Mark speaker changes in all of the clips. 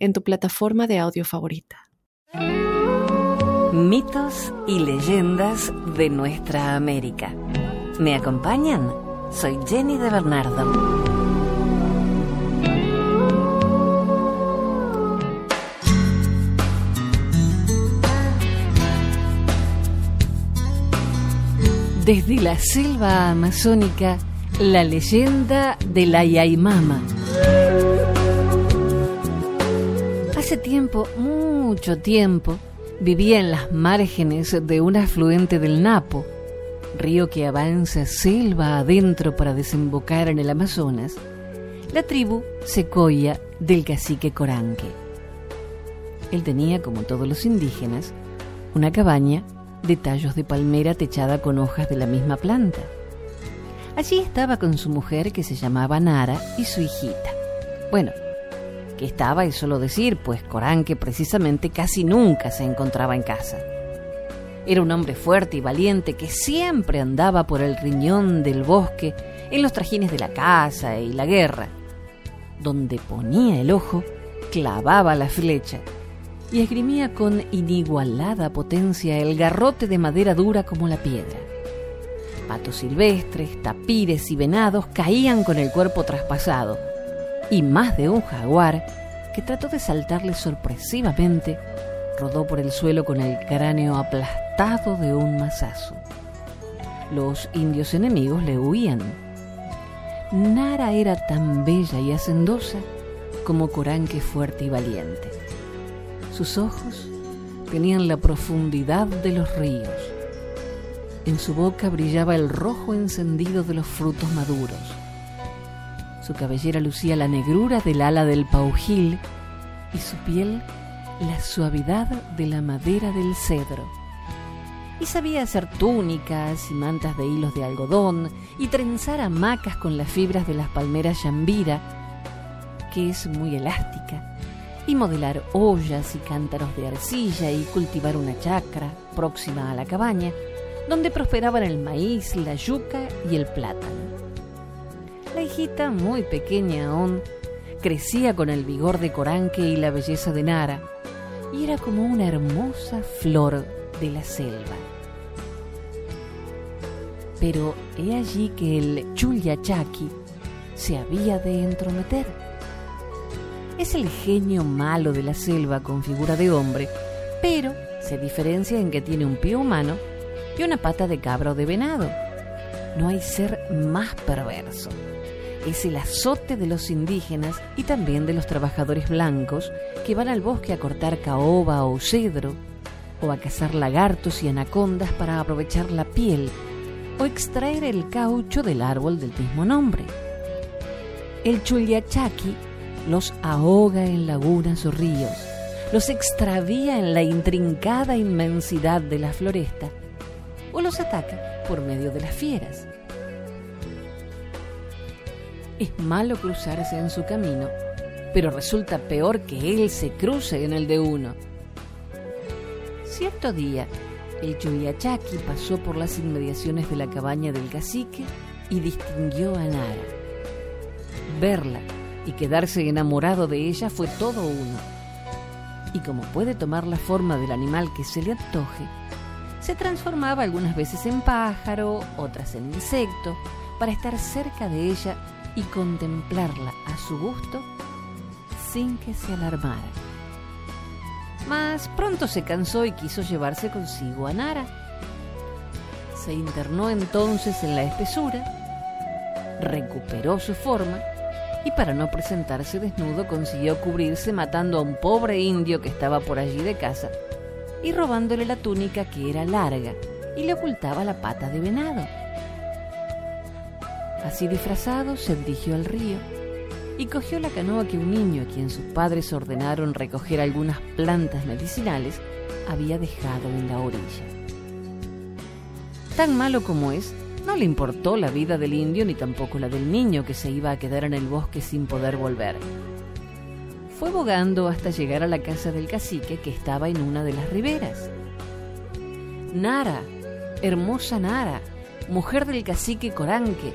Speaker 1: en tu plataforma de audio favorita.
Speaker 2: Mitos y leyendas de nuestra América. ¿Me acompañan? Soy Jenny de Bernardo. Desde la selva amazónica, la leyenda de la Yaimama. Hace tiempo, mucho tiempo, vivía en las márgenes de un afluente del Napo, río que avanza selva adentro para desembocar en el Amazonas, la tribu secoya del cacique Coranque. Él tenía, como todos los indígenas, una cabaña de tallos de palmera techada con hojas de la misma planta. Allí estaba con su mujer que se llamaba Nara y su hijita. Bueno, que estaba es solo decir, pues Coranque precisamente casi nunca se encontraba en casa. Era un hombre fuerte y valiente que siempre andaba por el riñón del bosque en los trajines de la casa y la guerra. Donde ponía el ojo, clavaba la flecha y esgrimía con inigualada potencia el garrote de madera dura como la piedra. Patos silvestres, tapires y venados caían con el cuerpo traspasado, y más de un jaguar, que trató de saltarle sorpresivamente, rodó por el suelo con el cráneo aplastado de un mazazo. Los indios enemigos le huían. Nara era tan bella y hacendosa como Coranque fuerte y valiente. Sus ojos tenían la profundidad de los ríos. En su boca brillaba el rojo encendido de los frutos maduros. Su cabellera lucía la negrura del ala del paujil y su piel la suavidad de la madera del cedro. Y sabía hacer túnicas y mantas de hilos de algodón y trenzar hamacas con las fibras de las palmeras yambira, que es muy elástica y modelar ollas y cántaros de arcilla y cultivar una chacra próxima a la cabaña, donde prosperaban el maíz, la yuca y el plátano. La hijita, muy pequeña aún, crecía con el vigor de Coranque y la belleza de Nara, y era como una hermosa flor de la selva. Pero he allí que el Chulyachaki se había de entrometer es el genio malo de la selva con figura de hombre, pero se diferencia en que tiene un pie humano y una pata de cabra o de venado. No hay ser más perverso. Es el azote de los indígenas y también de los trabajadores blancos que van al bosque a cortar caoba o cedro, o a cazar lagartos y anacondas para aprovechar la piel, o extraer el caucho del árbol del mismo nombre. El chuliachaki los ahoga en lagunas o ríos, los extravía en la intrincada inmensidad de la floresta o los ataca por medio de las fieras. Es malo cruzarse en su camino, pero resulta peor que él se cruce en el de uno. Cierto día, el Chuyachaki pasó por las inmediaciones de la cabaña del cacique y distinguió a Nara. Verla y quedarse enamorado de ella fue todo uno. Y como puede tomar la forma del animal que se le antoje, se transformaba algunas veces en pájaro, otras en insecto, para estar cerca de ella y contemplarla a su gusto sin que se alarmara. Mas pronto se cansó y quiso llevarse consigo a Nara. Se internó entonces en la espesura, recuperó su forma y para no presentarse desnudo consiguió cubrirse matando a un pobre indio que estaba por allí de casa y robándole la túnica que era larga y le ocultaba la pata de venado. Así disfrazado se dirigió al río y cogió la canoa que un niño, a quien sus padres ordenaron recoger algunas plantas medicinales, había dejado en la orilla. Tan malo como es, no le importó la vida del indio ni tampoco la del niño que se iba a quedar en el bosque sin poder volver. Fue bogando hasta llegar a la casa del cacique que estaba en una de las riberas. Nara, hermosa Nara, mujer del cacique Coranque,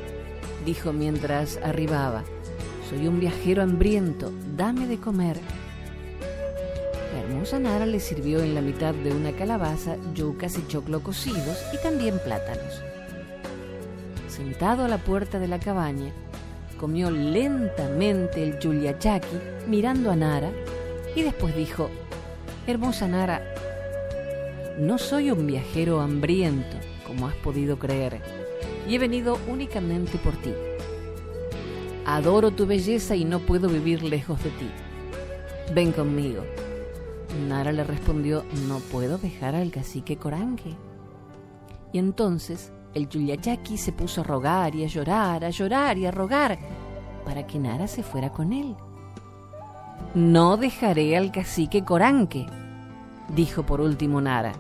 Speaker 2: dijo mientras arribaba. Soy un viajero hambriento, dame de comer. La hermosa Nara le sirvió en la mitad de una calabaza yucas y choclo cocidos y también plátanos. Sentado a la puerta de la cabaña, comió lentamente el yuliachaki mirando a Nara y después dijo, Hermosa Nara, no soy un viajero hambriento, como has podido creer, y he venido únicamente por ti. Adoro tu belleza y no puedo vivir lejos de ti. Ven conmigo. Nara le respondió, no puedo dejar al cacique Coranque. Y entonces el Yuyachaki se puso a rogar y a llorar, a llorar y a rogar para que Nara se fuera con él. No dejaré al cacique Coranque, dijo por último Nara.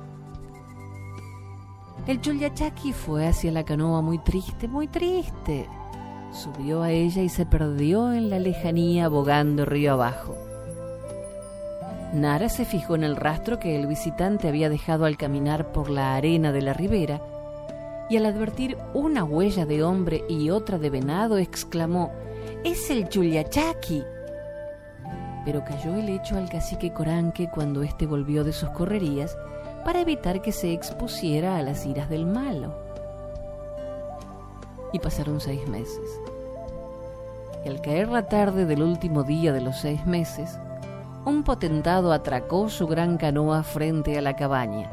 Speaker 2: El Chulyachaki fue hacia la canoa muy triste, muy triste. Subió a ella y se perdió en la lejanía bogando río abajo. Nara se fijó en el rastro que el visitante había dejado al caminar por la arena de la ribera y al advertir una huella de hombre y otra de venado, exclamó, ¡Es el Chuliachaki! Pero cayó el hecho al cacique Coranque cuando éste volvió de sus correrías para evitar que se expusiera a las iras del malo. Y pasaron seis meses. Y al caer la tarde del último día de los seis meses, un potentado atracó su gran canoa frente a la cabaña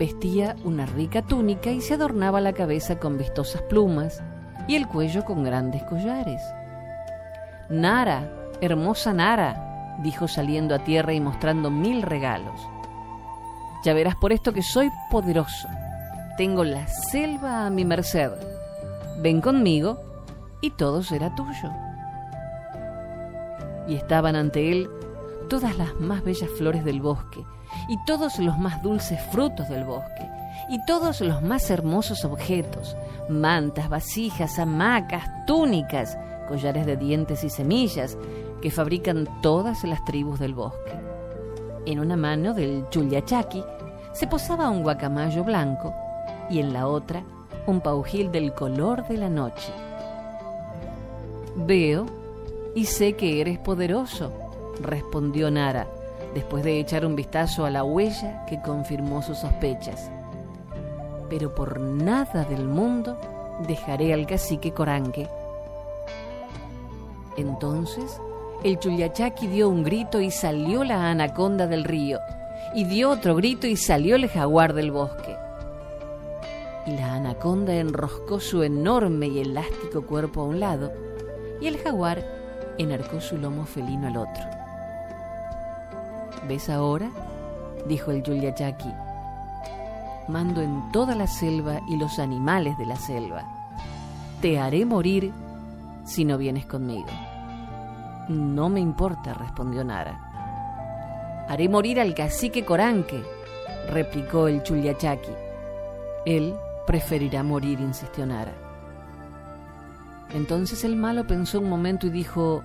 Speaker 2: Vestía una rica túnica y se adornaba la cabeza con vistosas plumas y el cuello con grandes collares. Nara, hermosa Nara, dijo saliendo a tierra y mostrando mil regalos. Ya verás por esto que soy poderoso. Tengo la selva a mi merced. Ven conmigo y todo será tuyo. Y estaban ante él todas las más bellas flores del bosque, y todos los más dulces frutos del bosque, y todos los más hermosos objetos, mantas, vasijas, hamacas, túnicas, collares de dientes y semillas, que fabrican todas las tribus del bosque. En una mano del Chulyachaki se posaba un guacamayo blanco y en la otra un paujil del color de la noche. Veo y sé que eres poderoso, respondió Nara, después de echar un vistazo a la huella que confirmó sus sospechas. Pero por nada del mundo dejaré al cacique Coranque. Entonces el Chuliachaki dio un grito y salió la anaconda del río, y dio otro grito y salió el jaguar del bosque. Y la anaconda enroscó su enorme y elástico cuerpo a un lado, y el jaguar enarcó su lomo felino al otro. ¿Ves ahora? dijo el Yuliachaki. Mando en toda la selva y los animales de la selva. Te haré morir si no vienes conmigo. No me importa, respondió Nara. Haré morir al cacique Coranque, replicó el Chuliachaki. Él preferirá morir, insistió Nara. Entonces el malo pensó un momento y dijo,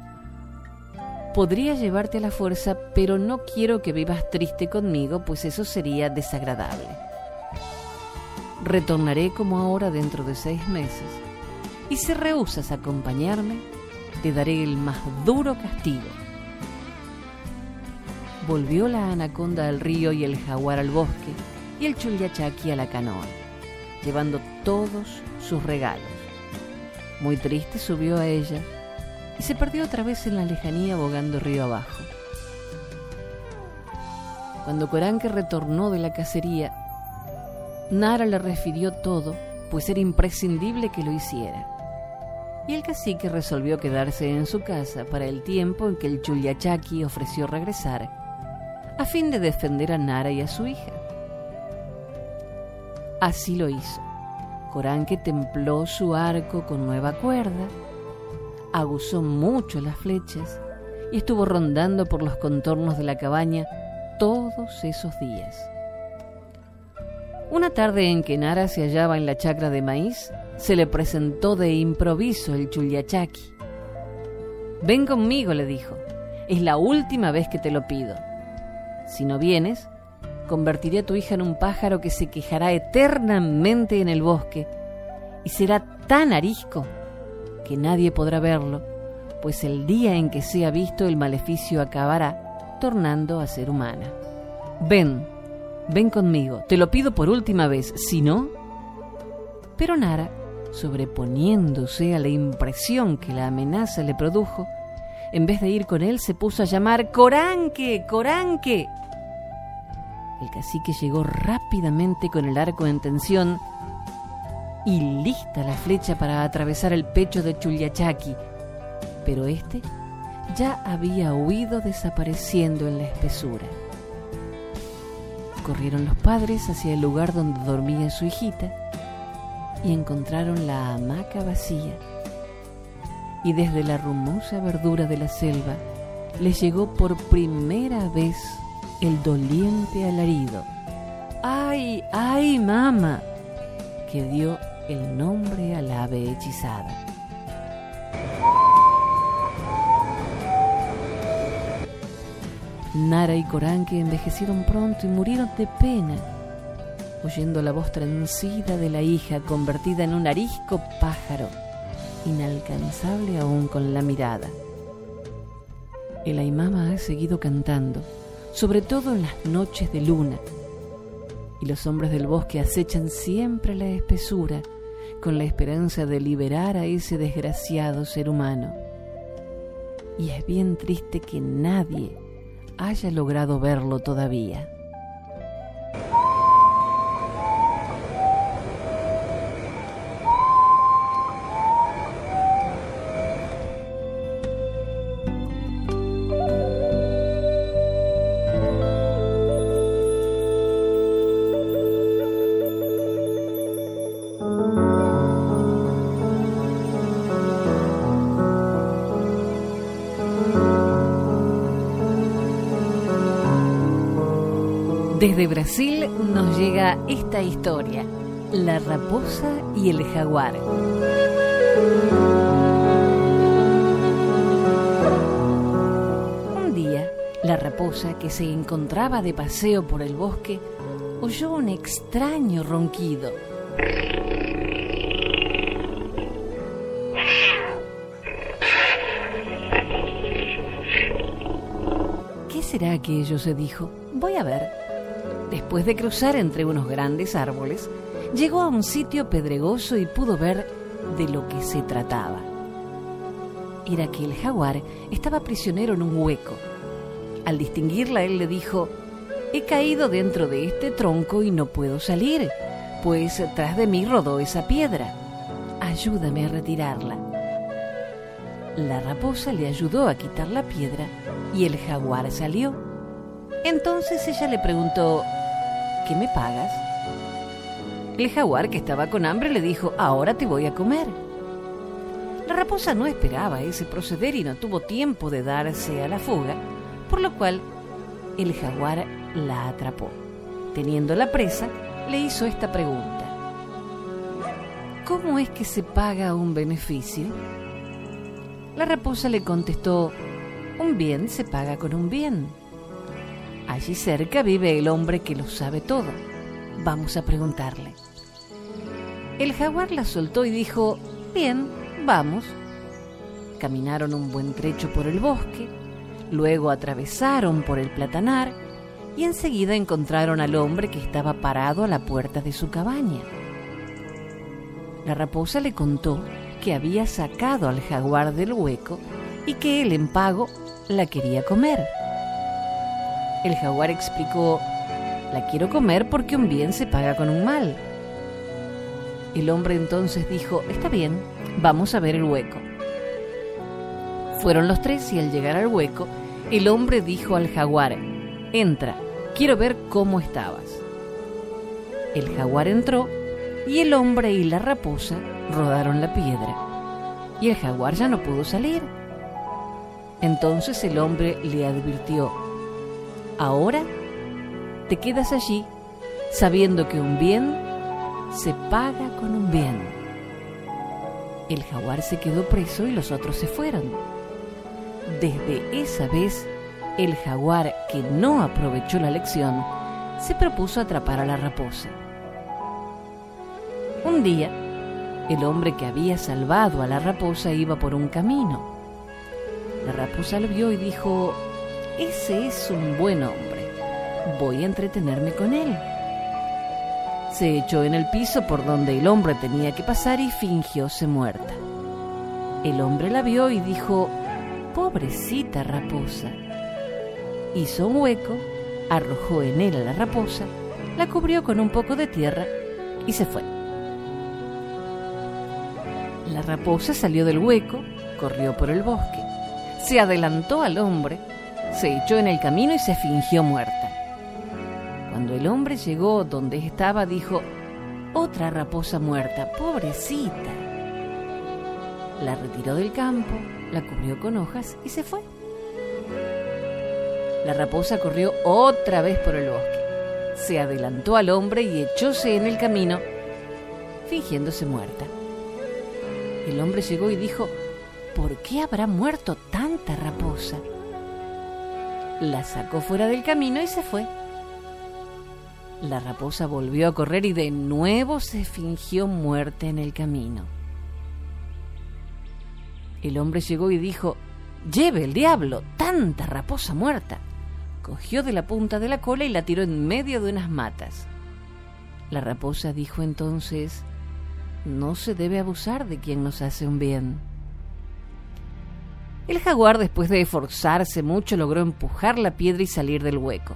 Speaker 2: podría llevarte a la fuerza, pero no quiero que vivas triste conmigo, pues eso sería desagradable. Retornaré como ahora dentro de seis meses, y si rehusas acompañarme, te daré el más duro castigo. Volvió la anaconda al río y el jaguar al bosque, y el chulyachaki a la canoa, llevando todos sus regalos. Muy triste subió a ella y se perdió otra vez en la lejanía bogando río abajo. Cuando Coranque retornó de la cacería, Nara le refirió todo, pues era imprescindible que lo hiciera. Y el cacique resolvió quedarse en su casa para el tiempo en que el Chuliachaki ofreció regresar, a fin de defender a Nara y a su hija. Así lo hizo. Coranque templó su arco con nueva cuerda, aguzó mucho las flechas y estuvo rondando por los contornos de la cabaña todos esos días. Una tarde en que Nara se hallaba en la chacra de maíz, se le presentó de improviso el Chuliachaki. Ven conmigo, le dijo. Es la última vez que te lo pido. Si no vienes, convertiré a tu hija en un pájaro que se quejará eternamente en el bosque y será tan arisco que nadie podrá verlo, pues el día en que sea visto el maleficio acabará tornando a ser humana. Ven, ven conmigo, te lo pido por última vez, si no... Pero Nara, sobreponiéndose a la impresión que la amenaza le produjo, en vez de ir con él se puso a llamar Coranque, Coranque. El cacique llegó rápidamente con el arco en tensión y lista la flecha para atravesar el pecho de Chuliachaki, pero este ya había huido desapareciendo en la espesura. Corrieron los padres hacia el lugar donde dormía su hijita y encontraron la hamaca vacía. Y desde la rumosa verdura de la selva les llegó por primera vez el doliente alarido. ¡Ay, ay, mamá! que dio el nombre al ave hechizada. Nara y Coranque envejecieron pronto y murieron de pena, oyendo la voz trencida de la hija convertida en un arisco pájaro, inalcanzable aún con la mirada. El Aymama ha seguido cantando, sobre todo en las noches de luna, y los hombres del bosque acechan siempre la espesura con la esperanza de liberar a ese desgraciado ser humano. Y es bien triste que nadie haya logrado verlo todavía. Desde Brasil nos llega esta historia, La raposa y el jaguar. Un día, la raposa, que se encontraba de paseo por el bosque, oyó un extraño ronquido. ¿Qué será aquello? se dijo. Voy a ver. Después de cruzar entre unos grandes árboles, llegó a un sitio pedregoso y pudo ver de lo que se trataba. Era que el jaguar estaba prisionero en un hueco. Al distinguirla, él le dijo, He caído dentro de este tronco y no puedo salir, pues tras de mí rodó esa piedra. Ayúdame a retirarla. La raposa le ayudó a quitar la piedra y el jaguar salió. Entonces ella le preguntó, ¿qué me pagas? El jaguar, que estaba con hambre, le dijo, ahora te voy a comer. La raposa no esperaba ese proceder y no tuvo tiempo de darse a la fuga, por lo cual el jaguar la atrapó. Teniendo la presa, le hizo esta pregunta. ¿Cómo es que se paga un beneficio? La raposa le contestó, un bien se paga con un bien. Allí cerca vive el hombre que lo sabe todo. Vamos a preguntarle. El jaguar la soltó y dijo, bien, vamos. Caminaron un buen trecho por el bosque, luego atravesaron por el platanar y enseguida encontraron al hombre que estaba parado a la puerta de su cabaña. La raposa le contó que había sacado al jaguar del hueco y que él en pago la quería comer. El jaguar explicó, la quiero comer porque un bien se paga con un mal. El hombre entonces dijo, está bien, vamos a ver el hueco. Fueron los tres y al llegar al hueco, el hombre dijo al jaguar, entra, quiero ver cómo estabas. El jaguar entró y el hombre y la raposa rodaron la piedra. y el jaguar ya no pudo salir. Entonces el hombre le advirtió, ahora te quedas allí sabiendo que un bien se paga con un bien. El jaguar se quedó preso y los otros se fueron. Desde esa vez, el jaguar que no aprovechó la lección se propuso atrapar a la raposa. Un día, el hombre que había salvado a la raposa iba por un camino. La raposa lo vio y dijo, ese es un buen hombre, voy a entretenerme con él. Se echó en el piso por donde el hombre tenía que pasar y fingióse muerta. El hombre la vio y dijo, pobrecita raposa. Hizo un hueco, arrojó en él a la raposa, la cubrió con un poco de tierra y se fue. La raposa salió del hueco, corrió por el bosque, se adelantó al hombre, se echó en el camino y se fingió muerta. Cuando el hombre llegó donde estaba, dijo, otra raposa muerta, pobrecita. La retiró del campo, la cubrió con hojas y se fue. La raposa corrió otra vez por el bosque, se adelantó al hombre y echóse en el camino, fingiéndose muerta. El hombre llegó y dijo, ¿por qué habrá muerto tanta raposa? La sacó fuera del camino y se fue. La raposa volvió a correr y de nuevo se fingió muerte en el camino. El hombre llegó y dijo, Lleve el diablo, tanta raposa muerta. Cogió de la punta de la cola y la tiró en medio de unas matas. La raposa dijo entonces, no se debe abusar de quien nos hace un bien. El jaguar, después de esforzarse mucho, logró empujar la piedra y salir del hueco.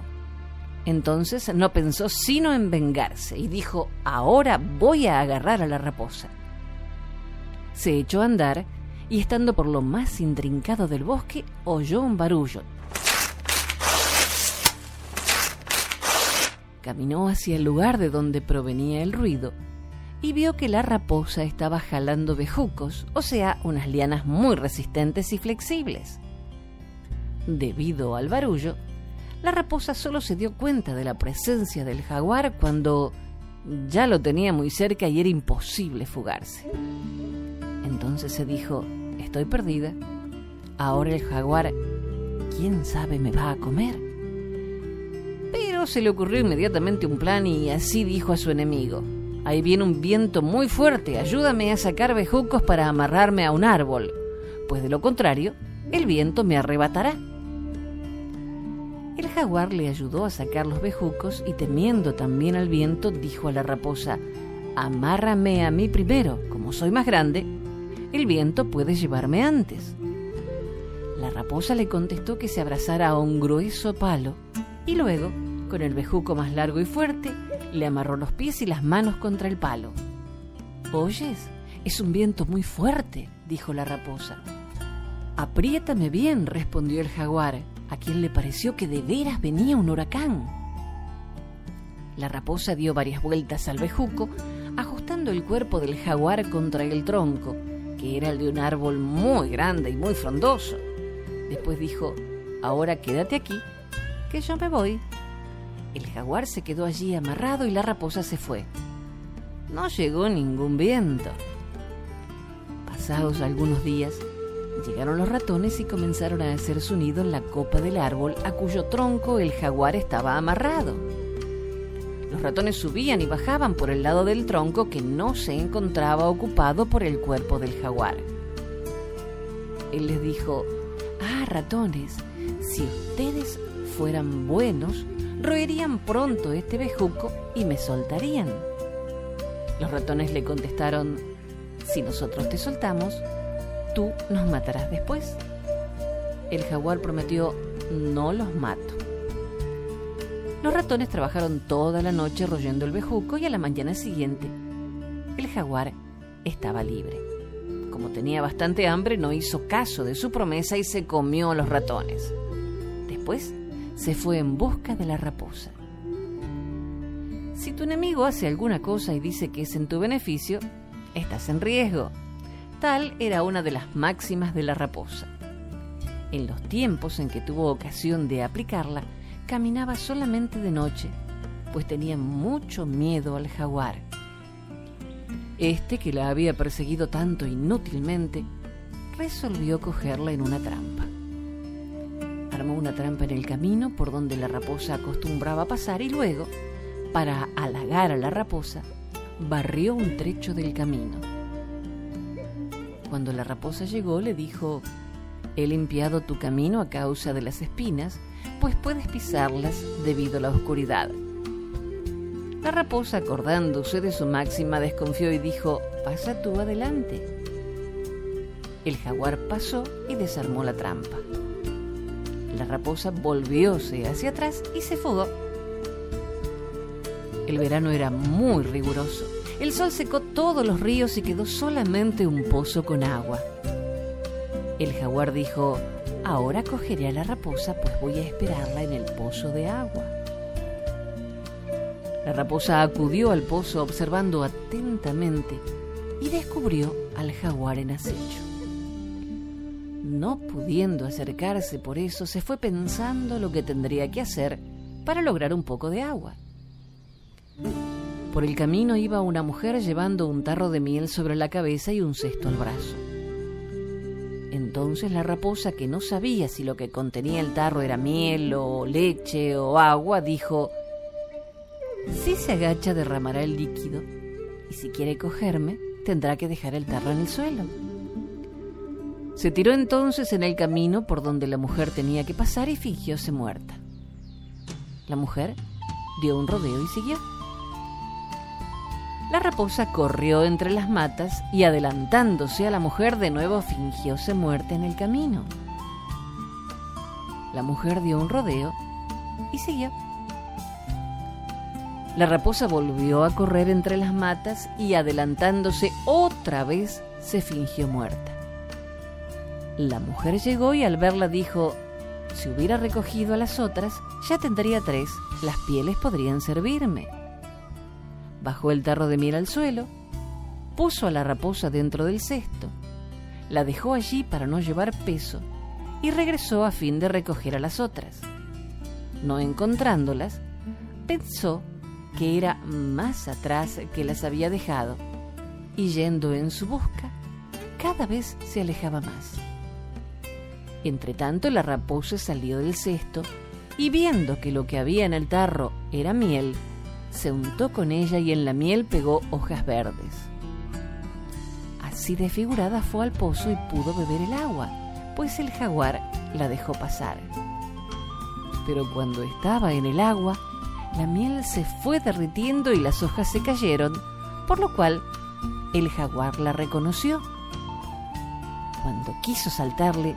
Speaker 2: Entonces no pensó sino en vengarse y dijo, ahora voy a agarrar a la raposa. Se echó a andar y estando por lo más intrincado del bosque, oyó un barullo. Caminó hacia el lugar de donde provenía el ruido y vio que la raposa estaba jalando bejucos, o sea, unas lianas muy resistentes y flexibles. Debido al barullo, la raposa solo se dio cuenta de la presencia del jaguar cuando ya lo tenía muy cerca y era imposible fugarse. Entonces se dijo, estoy perdida. Ahora el jaguar, quién sabe, me va a comer. Pero se le ocurrió inmediatamente un plan y así dijo a su enemigo, Ahí viene un viento muy fuerte, ayúdame a sacar bejucos para amarrarme a un árbol, pues de lo contrario, el viento me arrebatará. El jaguar le ayudó a sacar los bejucos y temiendo también al viento, dijo a la raposa, Amárrame a mí primero, como soy más grande, el viento puede llevarme antes. La raposa le contestó que se abrazara a un grueso palo y luego, con el bejuco más largo y fuerte, le amarró los pies y las manos contra el palo. ¿Oyes? Es un viento muy fuerte, dijo la raposa. Apriétame bien, respondió el jaguar, a quien le pareció que de veras venía un huracán. La raposa dio varias vueltas al bejuco, ajustando el cuerpo del jaguar contra el tronco, que era el de un árbol muy grande y muy frondoso. Después dijo, ahora quédate aquí, que yo me voy. El jaguar se quedó allí amarrado y la raposa se fue. No llegó ningún viento. Pasados algunos días, llegaron los ratones y comenzaron a hacer su nido en la copa del árbol a cuyo tronco el jaguar estaba amarrado. Los ratones subían y bajaban por el lado del tronco que no se encontraba ocupado por el cuerpo del jaguar. Él les dijo, ah, ratones, si ustedes fueran buenos, roerían pronto este bejuco y me soltarían. Los ratones le contestaron, si nosotros te soltamos, tú nos matarás después. El jaguar prometió, no los mato. Los ratones trabajaron toda la noche royendo el bejuco y a la mañana siguiente el jaguar estaba libre. Como tenía bastante hambre, no hizo caso de su promesa y se comió a los ratones. Después se fue en busca de la raposa. Si tu enemigo hace alguna cosa y dice que es en tu beneficio, estás en riesgo. Tal era una de las máximas de la raposa. En los tiempos en que tuvo ocasión de aplicarla, caminaba solamente de noche, pues tenía mucho miedo al jaguar. Este, que la había perseguido tanto inútilmente, resolvió cogerla en una trampa. Armó una trampa en el camino por donde la raposa acostumbraba pasar y luego, para halagar a la raposa, barrió un trecho del camino. Cuando la raposa llegó le dijo, He limpiado tu camino a causa de las espinas, pues puedes pisarlas debido a la oscuridad. La raposa, acordándose de su máxima, desconfió y dijo, pasa tú adelante. El jaguar pasó y desarmó la trampa. Raposa volvióse hacia atrás y se fugó. El verano era muy riguroso. El sol secó todos los ríos y quedó solamente un pozo con agua. El jaguar dijo, ahora cogeré a la raposa pues voy a esperarla en el pozo de agua. La raposa acudió al pozo observando atentamente y descubrió al jaguar en acecho. No pudiendo acercarse por eso, se fue pensando lo que tendría que hacer para lograr un poco de agua. Por el camino iba una mujer llevando un tarro de miel sobre la cabeza y un cesto al brazo. Entonces la raposa, que no sabía si lo que contenía el tarro era miel o leche o agua, dijo, si se agacha derramará el líquido, y si quiere cogerme, tendrá que dejar el tarro en el suelo. Se tiró entonces en el camino por donde la mujer tenía que pasar y fingióse muerta. La mujer dio un rodeo y siguió. La raposa corrió entre las matas y adelantándose a la mujer de nuevo fingióse muerta en el camino. La mujer dio un rodeo y siguió. La raposa volvió a correr entre las matas y adelantándose otra vez se fingió muerta. La mujer llegó y al verla dijo, si hubiera recogido a las otras, ya tendría tres, las pieles podrían servirme. Bajó el tarro de miel al suelo, puso a la raposa dentro del cesto, la dejó allí para no llevar peso y regresó a fin de recoger a las otras. No encontrándolas, pensó que era más atrás que las había dejado, y yendo en su busca, cada vez se alejaba más. Entretanto la raposa salió del cesto y viendo que lo que había en el tarro era miel, se untó con ella y en la miel pegó hojas verdes. Así desfigurada fue al pozo y pudo beber el agua, pues el jaguar la dejó pasar. Pero cuando estaba en el agua, la miel se fue derritiendo y las hojas se cayeron, por lo cual el jaguar la reconoció. Cuando quiso saltarle,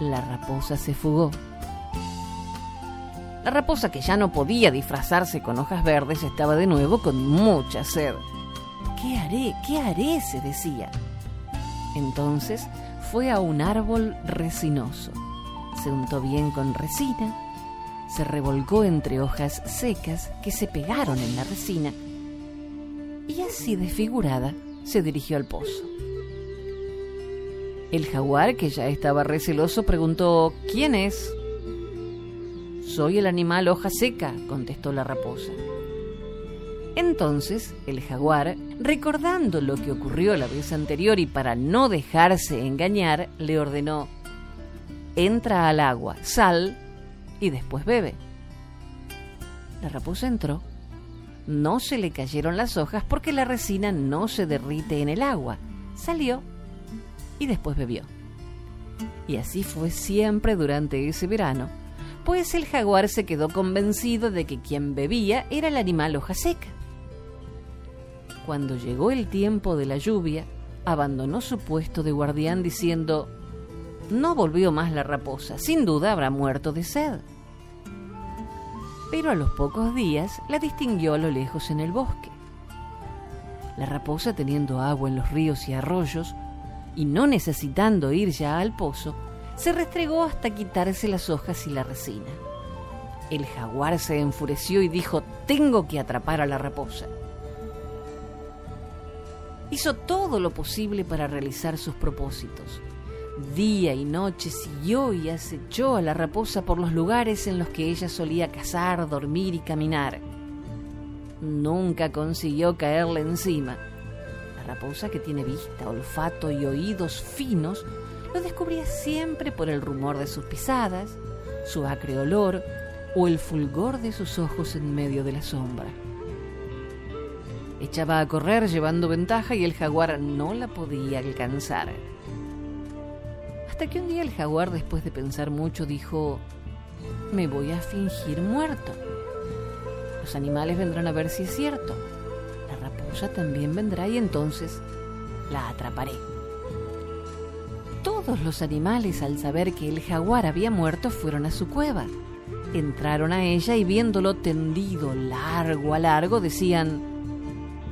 Speaker 2: la raposa se fugó. La raposa, que ya no podía disfrazarse con hojas verdes, estaba de nuevo con mucha sed. ¿Qué haré? ¿Qué haré? se decía. Entonces fue a un árbol resinoso. Se untó bien con resina se revolcó entre hojas secas que se pegaron en la resina y así desfigurada se dirigió al pozo. El jaguar, que ya estaba receloso, preguntó ¿Quién es? Soy el animal hoja seca, contestó la raposa. Entonces el jaguar, recordando lo que ocurrió la vez anterior y para no dejarse engañar, le ordenó Entra al agua, sal y después bebe. La raposa entró. No se le cayeron las hojas porque la resina no se derrite en el agua. Salió y después bebió. Y así fue siempre durante ese verano, pues el jaguar se quedó convencido de que quien bebía era el animal hoja seca. Cuando llegó el tiempo de la lluvia, abandonó su puesto de guardián diciendo, no volvió más la raposa, sin duda habrá muerto de sed. Pero a los pocos días la distinguió a lo lejos en el bosque. La raposa, teniendo agua en los ríos y arroyos, y no necesitando ir ya al pozo, se restregó hasta quitarse las hojas y la resina. El jaguar se enfureció y dijo, tengo que atrapar a la raposa. hizo todo lo posible para realizar sus propósitos. Día y noche siguió y acechó a la raposa por los lugares en los que ella solía cazar, dormir y caminar. Nunca consiguió caerle encima. Raposa, que tiene vista, olfato y oídos finos, lo descubría siempre por el rumor de sus pisadas, su acre olor o el fulgor de sus ojos en medio de la sombra. Echaba a correr llevando ventaja y el jaguar no la podía alcanzar. Hasta que un día el jaguar, después de pensar mucho, dijo, me voy a fingir muerto. Los animales vendrán a ver si es cierto. Raposa también vendrá y entonces la atraparé. Todos los animales, al saber que el jaguar había muerto, fueron a su cueva. Entraron a ella y viéndolo tendido largo a largo, decían,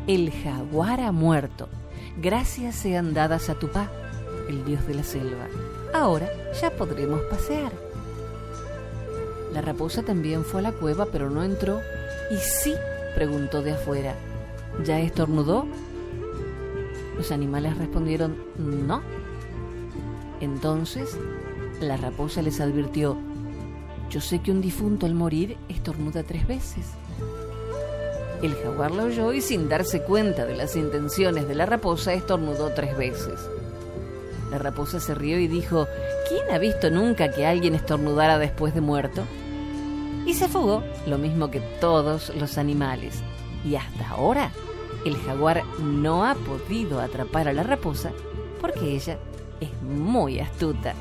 Speaker 2: el jaguar ha muerto. Gracias sean dadas a Tupá, el dios de la selva. Ahora ya podremos pasear. La raposa también fue a la cueva, pero no entró. Y sí, preguntó de afuera, ¿ya estornudó? Los animales respondieron, no. Entonces, la raposa les advirtió, yo sé que un difunto al morir estornuda tres veces. El jaguar lo oyó y sin darse cuenta de las intenciones de la raposa estornudó tres veces. La raposa se rió y dijo, ¿quién ha visto nunca que alguien estornudara después de muerto? Y se fugó, lo mismo que todos los animales. Y hasta ahora, el jaguar no ha podido atrapar a la raposa porque ella es muy astuta.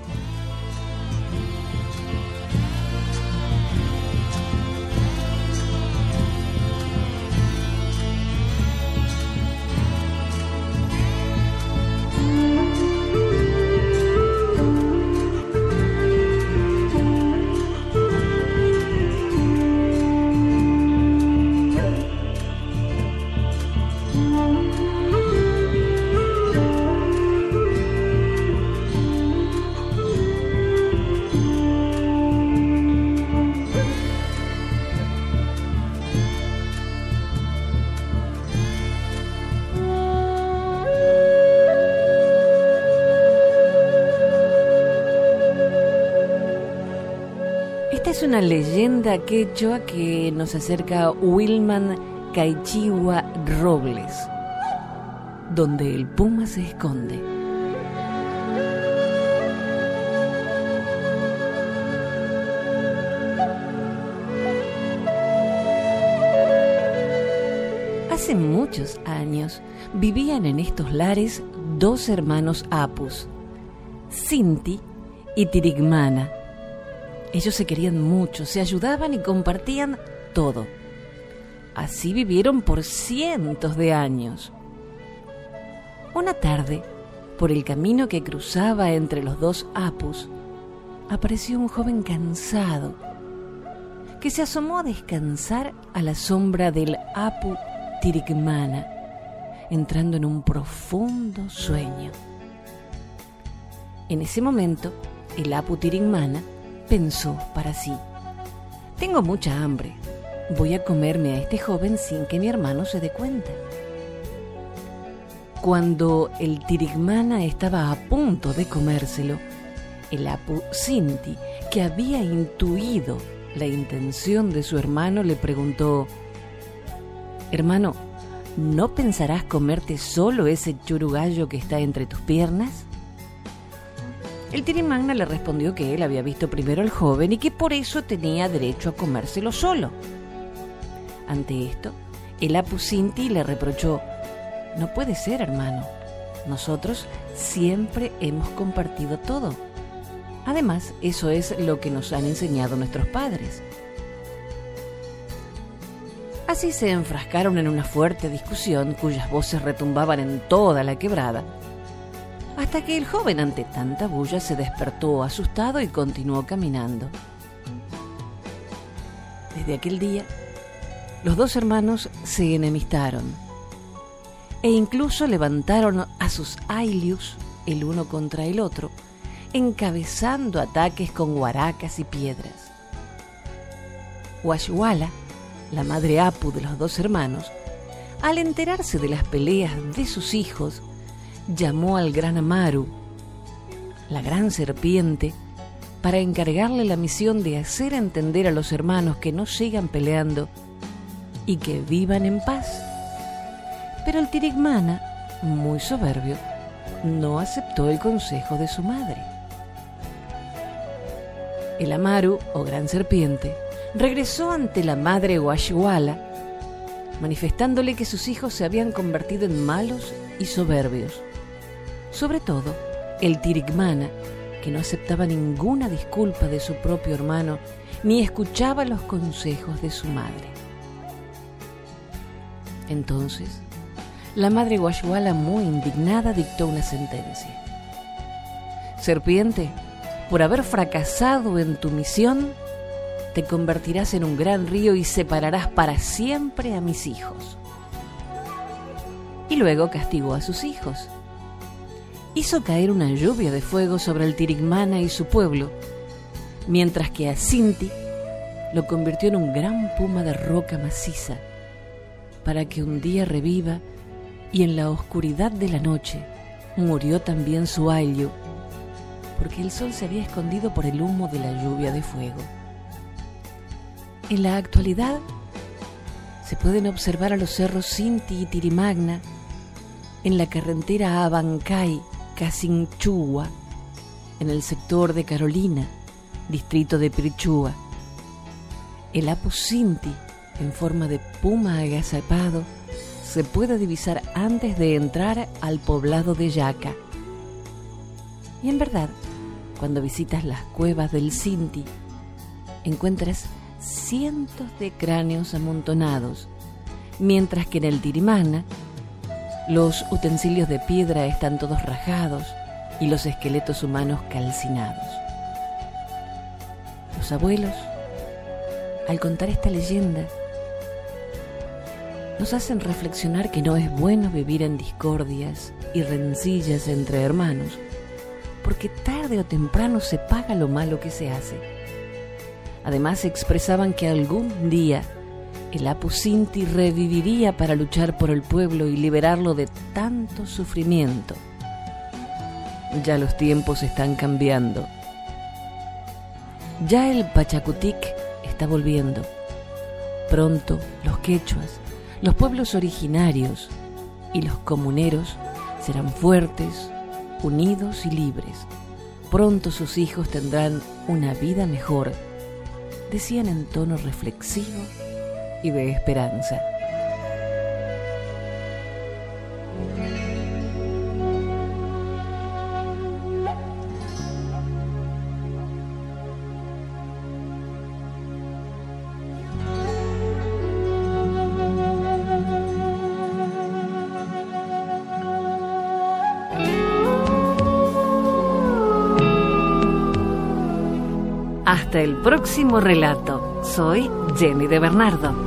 Speaker 2: Leyenda quechua que nos acerca Wilman Caichigua Robles, donde el puma se esconde. Hace muchos años vivían en estos lares dos hermanos Apus, Sinti y Tirigmana ellos se querían mucho, se ayudaban y compartían todo. Así vivieron por cientos de años. Una tarde, por el camino que cruzaba entre los dos apus, apareció un joven cansado que se asomó a descansar a la sombra del apu Tirikmana, entrando en un profundo sueño. En ese momento, el apu Tirikmana pensó para sí, tengo mucha hambre, voy a comerme a este joven sin que mi hermano se dé cuenta. Cuando el tirigmana estaba a punto de comérselo, el Apu Sinti, que había intuido la intención de su hermano, le preguntó, Hermano, ¿no pensarás comerte solo ese churugallo que está entre tus piernas? El Tirimagna le respondió que él había visto primero al joven y que por eso tenía derecho a comérselo solo. Ante esto, el Apusinti le reprochó, no puede ser, hermano. Nosotros siempre hemos compartido todo. Además, eso es lo que nos han enseñado nuestros padres. Así se enfrascaron en una fuerte discusión cuyas voces retumbaban en toda la quebrada hasta que el joven ante tanta bulla se despertó asustado y continuó caminando. Desde aquel día, los dos hermanos se enemistaron e incluso levantaron a sus ailius el uno contra el otro, encabezando ataques con guaracas y piedras. Washwala, la madre Apu de los dos hermanos, al enterarse de las peleas de sus hijos, llamó al gran Amaru, la gran serpiente, para encargarle la misión de hacer entender a los hermanos que no sigan peleando y que vivan en paz. Pero el Tirigmana, muy soberbio, no aceptó el consejo de su madre. El Amaru, o gran serpiente, regresó ante la madre Washwala, manifestándole que sus hijos se habían convertido en malos y soberbios. Sobre todo, el Tirigmana, que no aceptaba ninguna disculpa de su propio hermano ni escuchaba los consejos de su madre. Entonces, la madre Guayuala, muy indignada, dictó una sentencia. Serpiente, por haber fracasado en tu misión, te convertirás en un gran río y separarás para siempre a mis hijos. Y luego castigó a sus hijos. Hizo caer una lluvia de fuego sobre el Tirigmana y su pueblo, mientras que a Sinti lo convirtió en un gran puma de roca maciza, para que un día reviva y en la oscuridad de la noche murió también su ayllu, porque el sol se había escondido por el humo de la lluvia de fuego. En la actualidad se pueden observar a los cerros Sinti y Tirimagna en la carretera Abancay, Casinchua, en el sector de Carolina, distrito de Prichúa. El Apo Sinti, en forma de puma agazapado, se puede divisar antes de entrar al poblado de Yaca. Y en verdad, cuando visitas las cuevas del Sinti, encuentras cientos de cráneos amontonados, mientras que en el Tirimana los utensilios de piedra están todos rajados y los esqueletos humanos calcinados. Los abuelos, al contar esta leyenda, nos hacen reflexionar que no es bueno vivir en discordias y rencillas entre hermanos, porque tarde o temprano se paga lo malo que se hace. Además expresaban que algún día el Apu Sinti reviviría para luchar por el pueblo y liberarlo de tanto sufrimiento. Ya los tiempos están cambiando. Ya el Pachacutic está volviendo. Pronto los quechuas los pueblos originarios y los comuneros serán fuertes, unidos y libres. Pronto sus hijos tendrán una vida mejor, decían en tono reflexivo y de esperanza. Hasta el próximo relato. Soy Jenny de Bernardo.